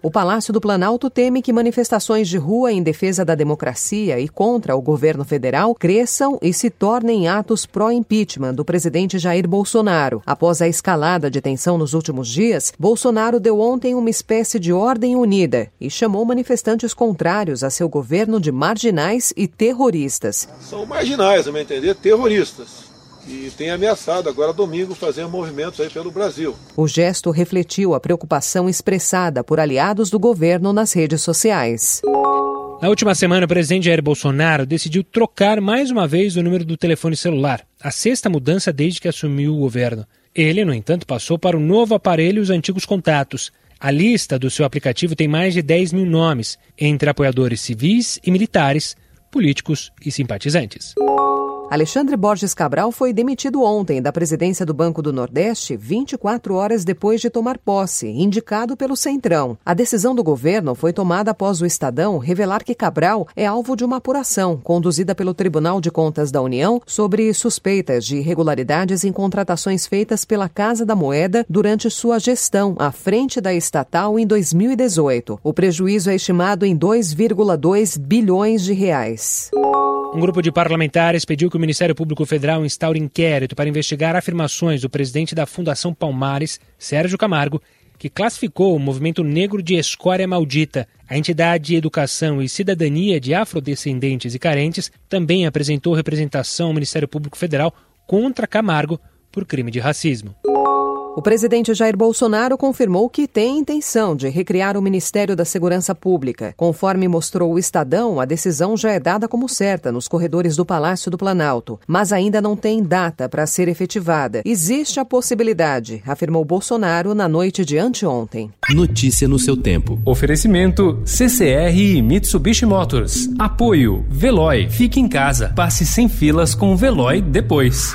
O Palácio do Planalto teme que manifestações de rua em defesa da democracia e contra o governo federal cresçam e se tornem atos pró-impeachment do presidente Jair Bolsonaro. Após a escalada de tensão nos últimos dias, Bolsonaro deu ontem uma espécie de ordem unida e chamou manifestantes contrários a seu governo de marginais e terroristas. São marginais, a meu entender, terroristas e tem ameaçado agora domingo fazer movimentos aí pelo Brasil. O gesto refletiu a preocupação expressada por aliados do governo nas redes sociais. Na última semana, o presidente Jair Bolsonaro decidiu trocar mais uma vez o número do telefone celular, a sexta mudança desde que assumiu o governo. Ele, no entanto, passou para o novo aparelho os antigos contatos. A lista do seu aplicativo tem mais de 10 mil nomes, entre apoiadores civis e militares, políticos e simpatizantes. Alexandre Borges Cabral foi demitido ontem da presidência do Banco do Nordeste 24 horas depois de tomar posse, indicado pelo Centrão. A decisão do governo foi tomada após o Estadão revelar que Cabral é alvo de uma apuração conduzida pelo Tribunal de Contas da União sobre suspeitas de irregularidades em contratações feitas pela Casa da Moeda durante sua gestão à frente da estatal em 2018. O prejuízo é estimado em 2,2 bilhões de reais. Um grupo de parlamentares pediu que o Ministério Público Federal instaure inquérito para investigar afirmações do presidente da Fundação Palmares, Sérgio Camargo, que classificou o movimento negro de escória maldita. A entidade de educação e cidadania de afrodescendentes e carentes também apresentou representação ao Ministério Público Federal contra Camargo por crime de racismo. O presidente Jair Bolsonaro confirmou que tem intenção de recriar o Ministério da Segurança Pública. Conforme mostrou o Estadão, a decisão já é dada como certa nos corredores do Palácio do Planalto, mas ainda não tem data para ser efetivada. Existe a possibilidade, afirmou Bolsonaro na noite de anteontem. Notícia no seu tempo. Oferecimento CCR e Mitsubishi Motors. Apoio Veloy. Fique em casa. Passe sem filas com o Veloy depois.